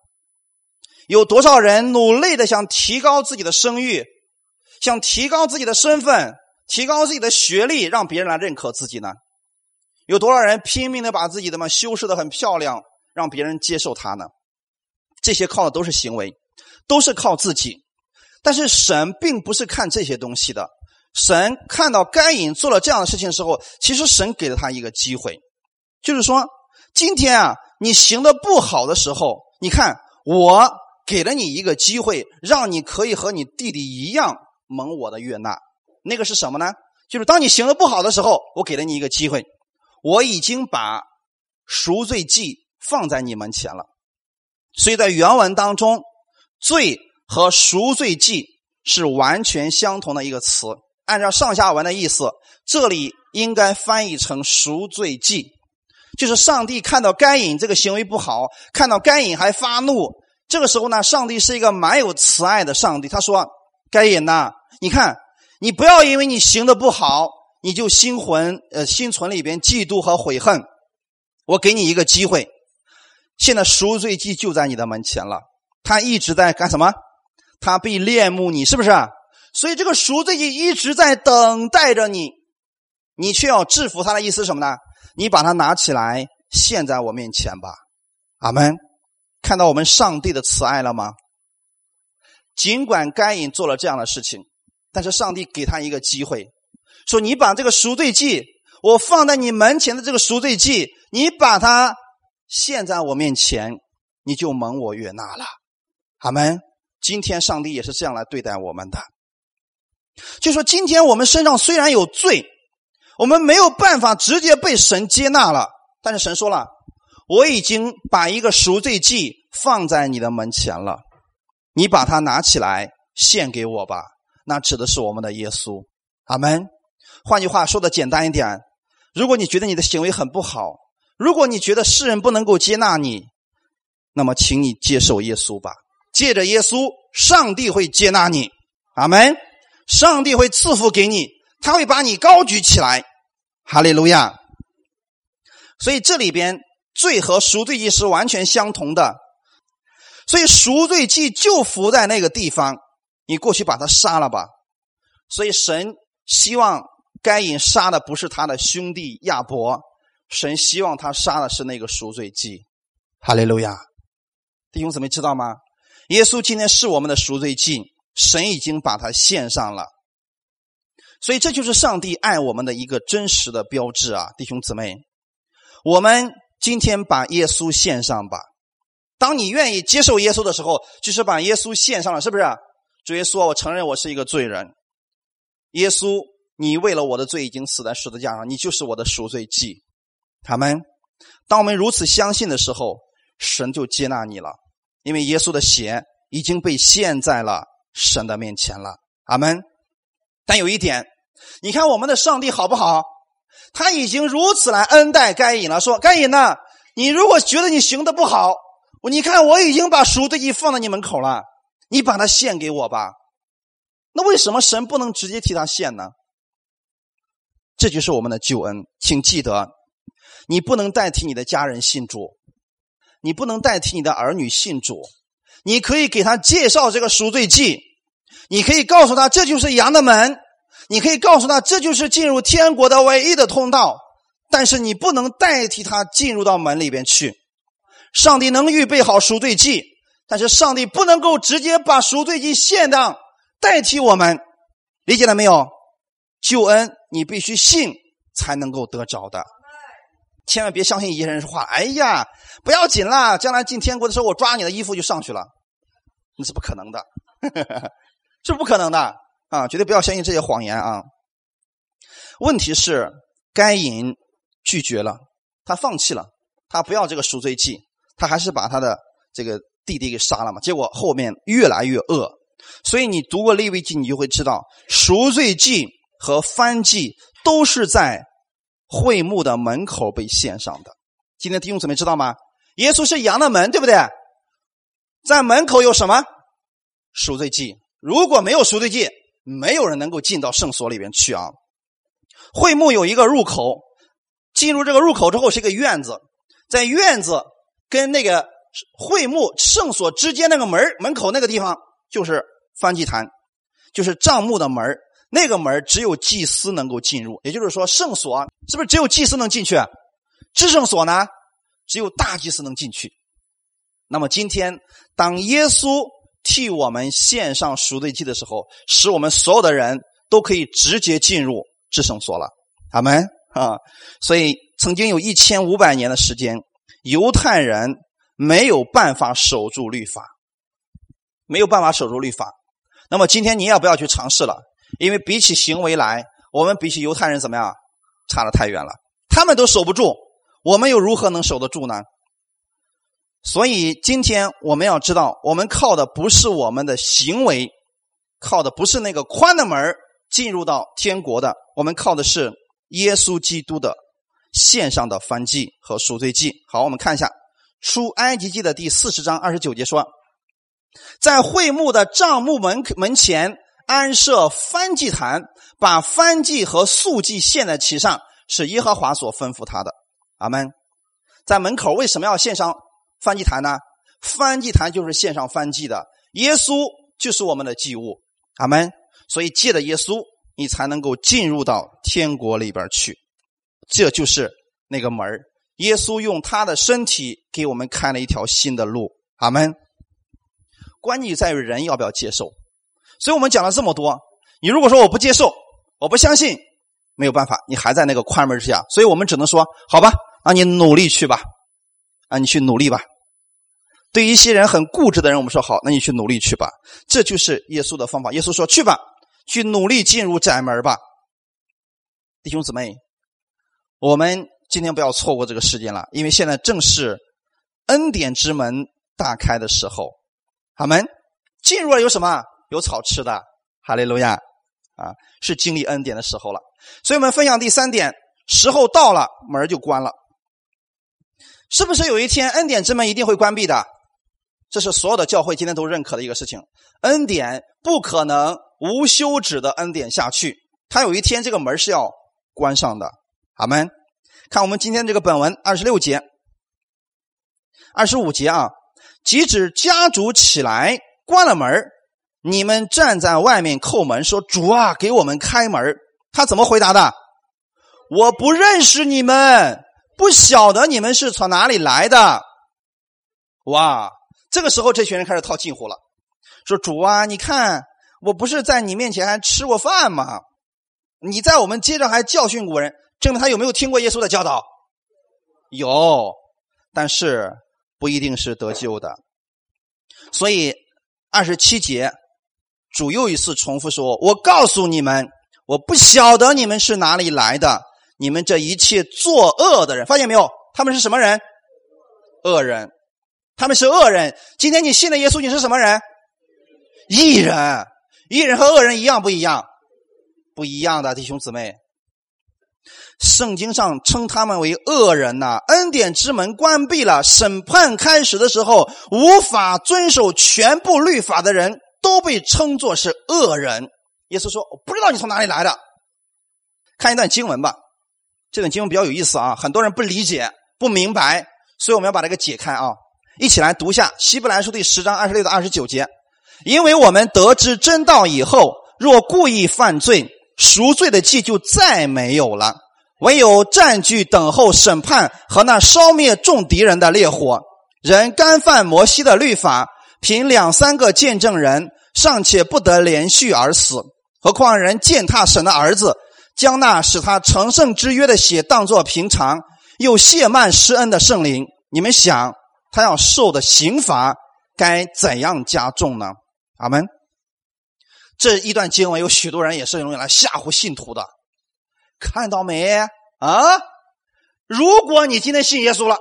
S1: 有多少人努力的想提高自己的声誉，想提高自己的身份，提高自己的学历，让别人来认可自己呢？有多少人拼命的把自己的嘛修饰的很漂亮，让别人接受他呢？这些靠的都是行为，都是靠自己。但是神并不是看这些东西的。神看到该隐做了这样的事情的时候，其实神给了他一个机会，就是说，今天啊，你行的不好的时候，你看我给了你一个机会，让你可以和你弟弟一样蒙我的悦纳。那个是什么呢？就是当你行的不好的时候，我给了你一个机会，我已经把赎罪祭放在你门前了。所以在原文当中，罪和赎罪祭是完全相同的一个词。按照上下文的意思，这里应该翻译成赎罪祭，就是上帝看到该隐这个行为不好，看到该隐还发怒。这个时候呢，上帝是一个蛮有慈爱的上帝。他说：“该隐呐，你看，你不要因为你行的不好，你就心魂呃心存里边嫉妒和悔恨。我给你一个机会，现在赎罪祭就在你的门前了。他一直在干什么？他被恋慕你，是不是？”所以这个赎罪祭一直在等待着你，你却要制服他的意思是什么呢？你把它拿起来献在我面前吧，阿门。看到我们上帝的慈爱了吗？尽管该隐做了这样的事情，但是上帝给他一个机会，说你把这个赎罪祭，我放在你门前的这个赎罪祭，你把它现在我面前，你就蒙我悦纳了，阿门。今天上帝也是这样来对待我们的。就说今天我们身上虽然有罪，我们没有办法直接被神接纳了，但是神说了，我已经把一个赎罪祭放在你的门前了，你把它拿起来献给我吧。那指的是我们的耶稣，阿门。换句话说的简单一点，如果你觉得你的行为很不好，如果你觉得世人不能够接纳你，那么请你接受耶稣吧。借着耶稣，上帝会接纳你，阿门。上帝会赐福给你，他会把你高举起来，哈利路亚。所以这里边罪和赎罪祭是完全相同的，所以赎罪祭就伏在那个地方，你过去把他杀了吧。所以神希望该隐杀的不是他的兄弟亚伯，神希望他杀的是那个赎罪祭，哈利路亚。弟兄姊妹知道吗？耶稣今天是我们的赎罪祭。神已经把它献上了，所以这就是上帝爱我们的一个真实的标志啊，弟兄姊妹，我们今天把耶稣献上吧。当你愿意接受耶稣的时候，就是把耶稣献上了，是不是？主耶稣，我承认我是一个罪人。耶稣，你为了我的罪已经死在十字架上，你就是我的赎罪祭。他们，当我们如此相信的时候，神就接纳你了，因为耶稣的血已经被献在了。神的面前了，阿门。但有一点，你看我们的上帝好不好？他已经如此来恩待该隐了。说该隐呢，你如果觉得你行的不好，你看我已经把赎罪祭放在你门口了，你把它献给我吧。那为什么神不能直接替他献呢？这就是我们的救恩，请记得，你不能代替你的家人信主，你不能代替你的儿女信主。你可以给他介绍这个赎罪记，你可以告诉他这就是羊的门，你可以告诉他这就是进入天国的唯一的通道，但是你不能代替他进入到门里边去。上帝能预备好赎罪记，但是上帝不能够直接把赎罪记献上代替我们，理解了没有？救恩你必须信才能够得着的。千万别相信一些人说话。哎呀，不要紧啦，将来进天国的时候，我抓你的衣服就上去了，那是不可能的，*laughs* 是不可能的啊！绝对不要相信这些谎言啊！问题是该隐拒绝了，他放弃了，他不要这个赎罪祭，他还是把他的这个弟弟给杀了嘛。结果后面越来越恶，所以你读过利未记，你就会知道赎罪祭和翻祭都是在会幕的门口被献上的。今天弟兄姊妹知道吗？耶稣是羊的门，对不对？在门口有什么赎罪祭？如果没有赎罪祭，没有人能够进到圣所里边去啊。会幕有一个入口，进入这个入口之后是一个院子，在院子跟那个会幕圣所之间那个门门口那个地方就是翻祭坛，就是帐幕的门那个门只有祭司能够进入，也就是说圣所是不是只有祭司能进去？至圣所呢？只有大祭司能进去。那么今天，当耶稣替我们献上赎罪祭的时候，使我们所有的人都可以直接进入至圣所了。阿门啊！所以，曾经有一千五百年的时间，犹太人没有办法守住律法，没有办法守住律法。那么今天你也不要去尝试了，因为比起行为来，我们比起犹太人怎么样，差得太远了。他们都守不住。我们又如何能守得住呢？所以今天我们要知道，我们靠的不是我们的行为，靠的不是那个宽的门进入到天国的，我们靠的是耶稣基督的线上的燔祭和赎罪祭。好，我们看一下出埃及记的第四十章二十九节说，在会幕的帐幕门门前安设燔祭坛，把燔祭和素祭献在其上，是耶和华所吩咐他的。阿门，在门口为什么要献上翻祭坛呢？翻祭坛就是献上翻祭的，耶稣就是我们的祭物。阿门。所以借着耶稣，你才能够进入到天国里边去。这就是那个门耶稣用他的身体给我们开了一条新的路。阿门。关键在于人要不要接受。所以我们讲了这么多，你如果说我不接受，我不相信。没有办法，你还在那个宽门之下，所以我们只能说，好吧，那你努力去吧，啊，你去努力吧。对一些人很固执的人，我们说好，那你去努力去吧。这就是耶稣的方法。耶稣说：“去吧，去努力进入窄门吧。”弟兄姊妹，我们今天不要错过这个时间了，因为现在正是恩典之门大开的时候。好门进入了有什么？有草吃的。哈利路亚。啊，是经历恩典的时候了，所以我们分享第三点，时候到了，门就关了。是不是有一天恩典之门一定会关闭的？这是所有的教会今天都认可的一个事情。恩典不可能无休止的恩典下去，它有一天这个门是要关上的。阿门。看我们今天这个本文二十六节、二十五节啊，即使家族起来关了门你们站在外面叩门，说：“主啊，给我们开门。”他怎么回答的？我不认识你们，不晓得你们是从哪里来的。哇！这个时候，这群人开始套近乎了，说：“主啊，你看，我不是在你面前还吃过饭吗？你在我们街上还教训过人，证明他有没有听过耶稣的教导？有，但是不一定是得救的。所以二十七节。”主又一次重复说：“我告诉你们，我不晓得你们是哪里来的。你们这一切作恶的人，发现没有？他们是什么人？恶人。他们是恶人。今天你信了耶稣，你是什么人？异人。异人和恶人一样不一样？不一样的弟兄姊妹。圣经上称他们为恶人呐。恩典之门关闭了，审判开始的时候，无法遵守全部律法的人。”都被称作是恶人。耶稣说：“我不知道你从哪里来的。”看一段经文吧，这段经文比较有意思啊，很多人不理解、不明白，所以我们要把这个解开啊。一起来读一下《希伯来书》第十章二十六到二十九节。因为我们得知真道以后，若故意犯罪，赎罪的祭就再没有了，唯有占据等候审判和那烧灭众敌人的烈火。人干犯摩西的律法。凭两三个见证人尚且不得连续而死，何况人践踏神的儿子，将那使他成圣之约的血当作平常，又亵慢施恩的圣灵？你们想，他要受的刑罚该怎样加重呢？阿门。这一段经文有许多人也是用来吓唬信徒的，看到没啊？如果你今天信耶稣了，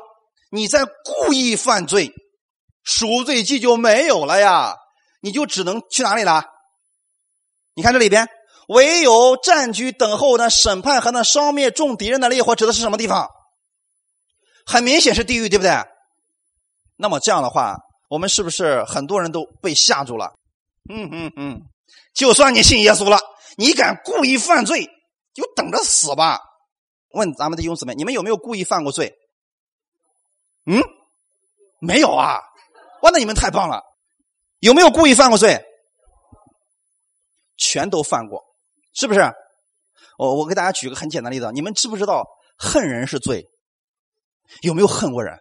S1: 你在故意犯罪，赎罪记就没有了呀，你就只能去哪里了？你看这里边，唯有占据等候的审判和那烧灭众敌人的烈火，指的是什么地方？很明显是地狱，对不对？那么这样的话，我们是不是很多人都被吓住了？嗯嗯嗯，就算你信耶稣了，你敢故意犯罪，就等着死吧！问咱们的弟兄姊妹，你们有没有故意犯过罪？嗯，没有啊。哇，那你们太棒了！有没有故意犯过罪？全都犯过，是不是？我我给大家举个很简单的例子，你们知不知道恨人是罪？有没有恨过人？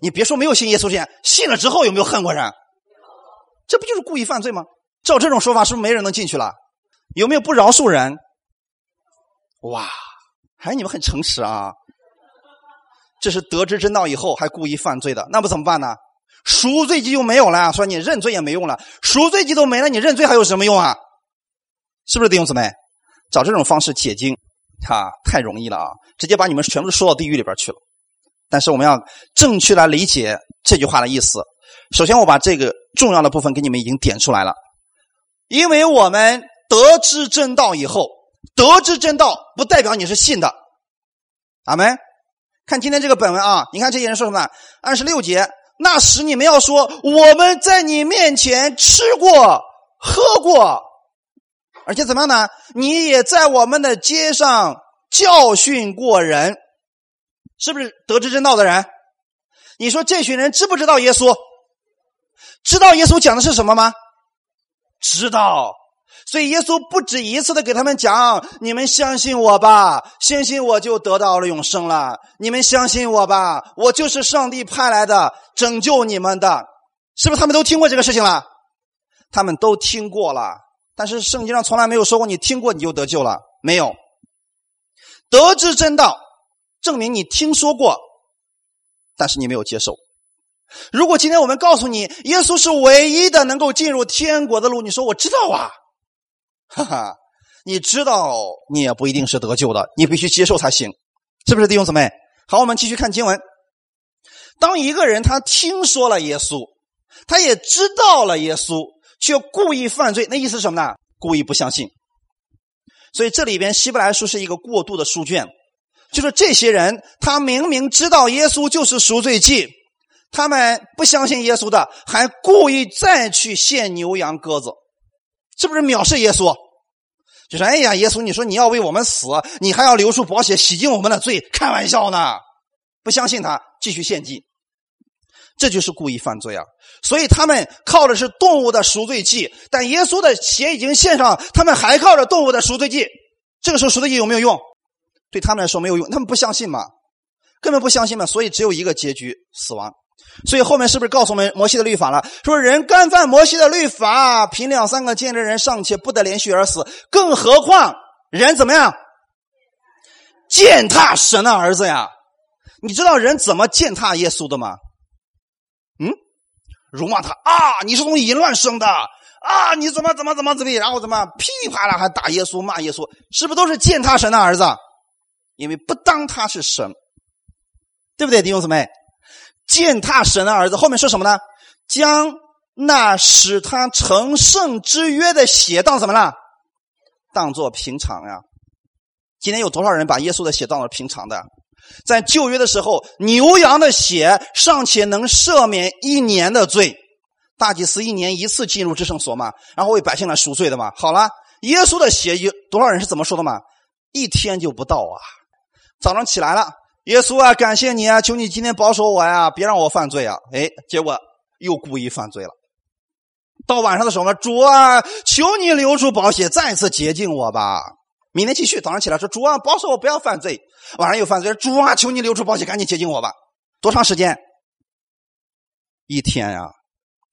S1: 你别说没有信耶稣之前，信了之后有没有恨过人？这不就是故意犯罪吗？照这种说法，是不是没人能进去了？有没有不饶恕人？哇，还你们很诚实啊！这是得知真道以后还故意犯罪的，那不怎么办呢？赎罪记就没有了，说你认罪也没用了，赎罪记都没了，你认罪还有什么用啊？是不是弟兄姊妹？找这种方式解经，哈，太容易了啊！直接把你们全部都说到地狱里边去了。但是我们要正确来理解这句话的意思。首先，我把这个重要的部分给你们已经点出来了。因为我们得知真道以后，得知真道不代表你是信的。阿门。看今天这个本文啊，你看这些人说什么？二十六节，那时你们要说我们在你面前吃过、喝过，而且怎么样呢？你也在我们的街上教训过人。是不是得知真道的人？你说这群人知不知道耶稣？知道耶稣讲的是什么吗？知道。所以耶稣不止一次的给他们讲：“你们相信我吧，相信我就得到了永生了。你们相信我吧，我就是上帝派来的拯救你们的。”是不是他们都听过这个事情了？他们都听过了，但是圣经上从来没有说过你听过你就得救了，没有。得知真道。证明你听说过，但是你没有接受。如果今天我们告诉你，耶稣是唯一的能够进入天国的路，你说我知道啊，哈哈，你知道你也不一定是得救的，你必须接受才行，是不是弟兄姊妹？好，我们继续看经文。当一个人他听说了耶稣，他也知道了耶稣，却故意犯罪，那意思是什么呢？故意不相信。所以这里边希伯来书是一个过渡的书卷。就是这些人，他明明知道耶稣就是赎罪祭，他们不相信耶稣的，还故意再去献牛羊鸽子，是不是藐视耶稣？就说：“哎呀，耶稣，你说你要为我们死，你还要流出宝血洗净我们的罪，开玩笑呢！不相信他，继续献祭，这就是故意犯罪啊！所以他们靠的是动物的赎罪祭，但耶稣的血已经献上，他们还靠着动物的赎罪祭，这个时候赎罪祭有没有用？对他们来说没有用，他们不相信嘛，根本不相信嘛，所以只有一个结局死亡。所以后面是不是告诉我们摩西的律法了？说人干犯摩西的律法，凭两三个见证人尚且不得连续而死，更何况人怎么样践踏神的儿子呀？你知道人怎么践踏耶稣的吗？嗯，辱骂他啊！你是从淫乱生的啊！你怎么怎么怎么怎么，然后怎么噼里啪啦还打耶稣骂耶稣，是不是都是践踏神的儿子？因为不当他是神，对不对，弟兄姊妹？践踏神的儿子，后面说什么呢？将那使他成圣之约的血当什么了？当做平常呀。今天有多少人把耶稣的血当做平常的？在旧约的时候，牛羊的血尚且能赦免一年的罪，大祭司一年一次进入至圣所嘛，然后为百姓来赎罪的嘛。好了，耶稣的血有多少人是怎么说的嘛？一天就不到啊。早上起来了，耶稣啊，感谢你啊，求你今天保守我呀，别让我犯罪啊！哎，结果又故意犯罪了。到晚上的时候呢，主啊，求你流出宝血，再次洁净我吧。明天继续，早上起来说，主啊，保守我不要犯罪。晚上又犯罪，主啊，求你流出宝血，赶紧洁净我吧。多长时间？一天呀，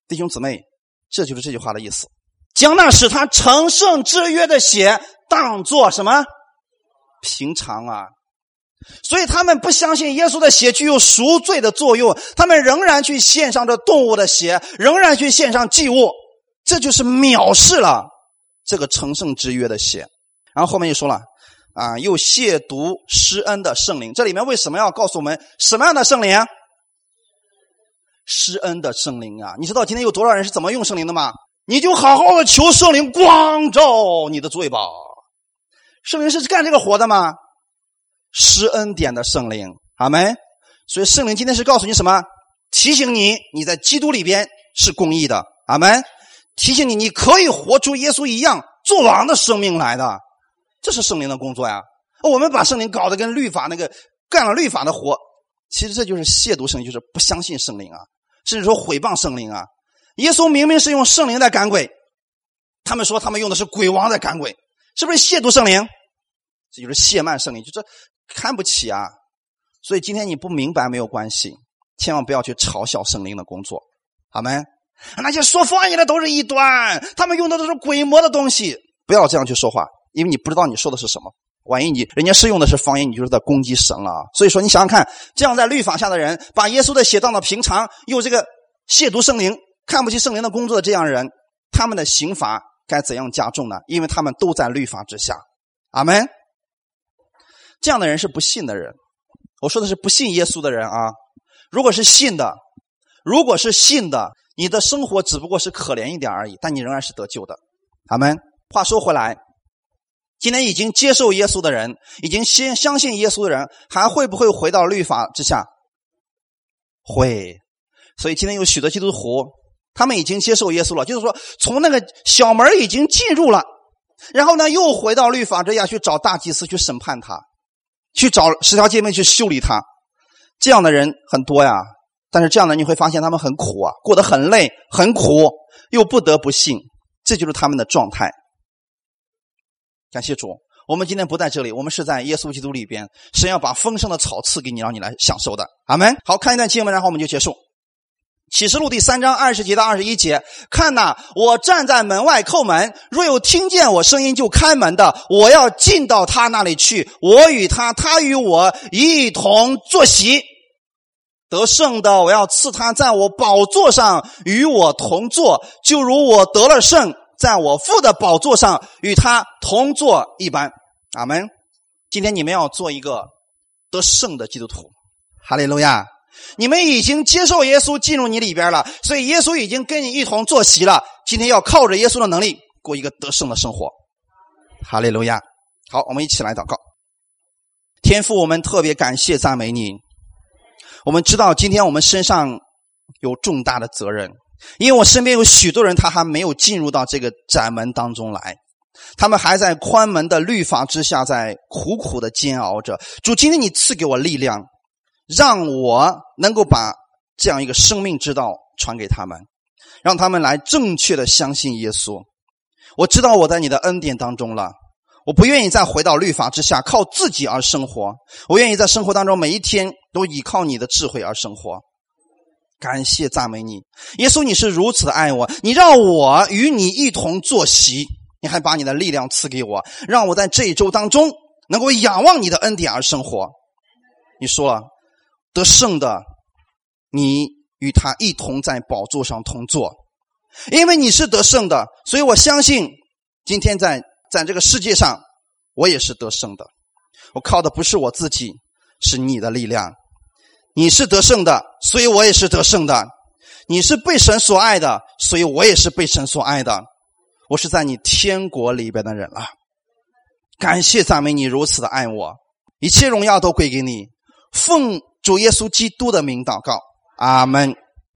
S1: 弟兄姊妹，这就是这句话的意思。将那使他成圣之约的血当做什么？平常啊。所以他们不相信耶稣的血具有赎罪的作用，他们仍然去献上这动物的血，仍然去献上祭物，这就是藐视了这个成圣之约的血。然后后面又说了，啊，又亵渎施恩的圣灵。这里面为什么要告诉我们什么样的圣灵？施恩的圣灵啊！你知道今天有多少人是怎么用圣灵的吗？你就好好的求圣灵光照你的罪吧。圣灵是干这个活的吗？施恩典的圣灵，阿门。所以圣灵今天是告诉你什么？提醒你你在基督里边是公义的，阿门。提醒你你可以活出耶稣一样做王的生命来的，这是圣灵的工作呀。我们把圣灵搞得跟律法那个干了律法的活，其实这就是亵渎圣灵，就是不相信圣灵啊，甚至说毁谤圣灵啊。耶稣明明是用圣灵在赶鬼，他们说他们用的是鬼王在赶鬼，是不是亵渎圣灵？这就是亵慢圣灵，就这看不起啊！所以今天你不明白没有关系，千万不要去嘲笑圣灵的工作，好没？那些说方言的都是异端，他们用的都是鬼魔的东西，不要这样去说话，因为你不知道你说的是什么。万一你人家是用的是方言，你就是在攻击神了。啊所以说，你想想看，这样在律法下的人，把耶稣的血当到平常，又这个亵渎圣灵。看不起圣灵的工作的这样人，他们的刑罚该怎样加重呢？因为他们都在律法之下。阿门。这样的人是不信的人。我说的是不信耶稣的人啊。如果是信的，如果是信的，你的生活只不过是可怜一点而已，但你仍然是得救的。阿门。话说回来，今天已经接受耶稣的人，已经先相信耶稣的人，还会不会回到律法之下？会。所以今天有许多基督徒。他们已经接受耶稣了，就是说从那个小门已经进入了，然后呢又回到律法之下去找大祭司去审判他，去找十条诫命去修理他，这样的人很多呀。但是这样的你会发现他们很苦啊，过得很累很苦，又不得不信，这就是他们的状态。感谢主，我们今天不在这里，我们是在耶稣基督里边，神要把丰盛的草赐给你，让你来享受的。阿门。好看一段经文，然后我们就结束。启示录第三章二十节到二十一节，看呐，我站在门外叩门，若有听见我声音就开门的，我要进到他那里去，我与他，他与我一同坐席。得胜的，我要赐他在我宝座上与我同坐，就如我得了胜，在我父的宝座上与他同坐一般。阿门。今天你们要做一个得胜的基督徒，哈利路亚。你们已经接受耶稣进入你里边了，所以耶稣已经跟你一同坐席了。今天要靠着耶稣的能力过一个得胜的生活。哈利路亚！好，我们一起来祷告。天父，我们特别感谢赞美你。我们知道今天我们身上有重大的责任，因为我身边有许多人他还没有进入到这个窄门当中来，他们还在宽门的律法之下在苦苦的煎熬着。主，今天你赐给我力量。让我能够把这样一个生命之道传给他们，让他们来正确的相信耶稣。我知道我在你的恩典当中了，我不愿意再回到律法之下靠自己而生活。我愿意在生活当中每一天都依靠你的智慧而生活。感谢赞美你，耶稣，你是如此的爱我，你让我与你一同坐席，你还把你的力量赐给我，让我在这一周当中能够仰望你的恩典而生活。你说了。得胜的，你与他一同在宝座上同坐，因为你是得胜的，所以我相信今天在在这个世界上，我也是得胜的。我靠的不是我自己，是你的力量。你是得胜的，所以我也是得胜的。你是被神所爱的，所以我也是被神所爱的。我是在你天国里边的人了。感谢赞美你如此的爱我，一切荣耀都归给你。奉。主耶稣基督的名祷告，阿门。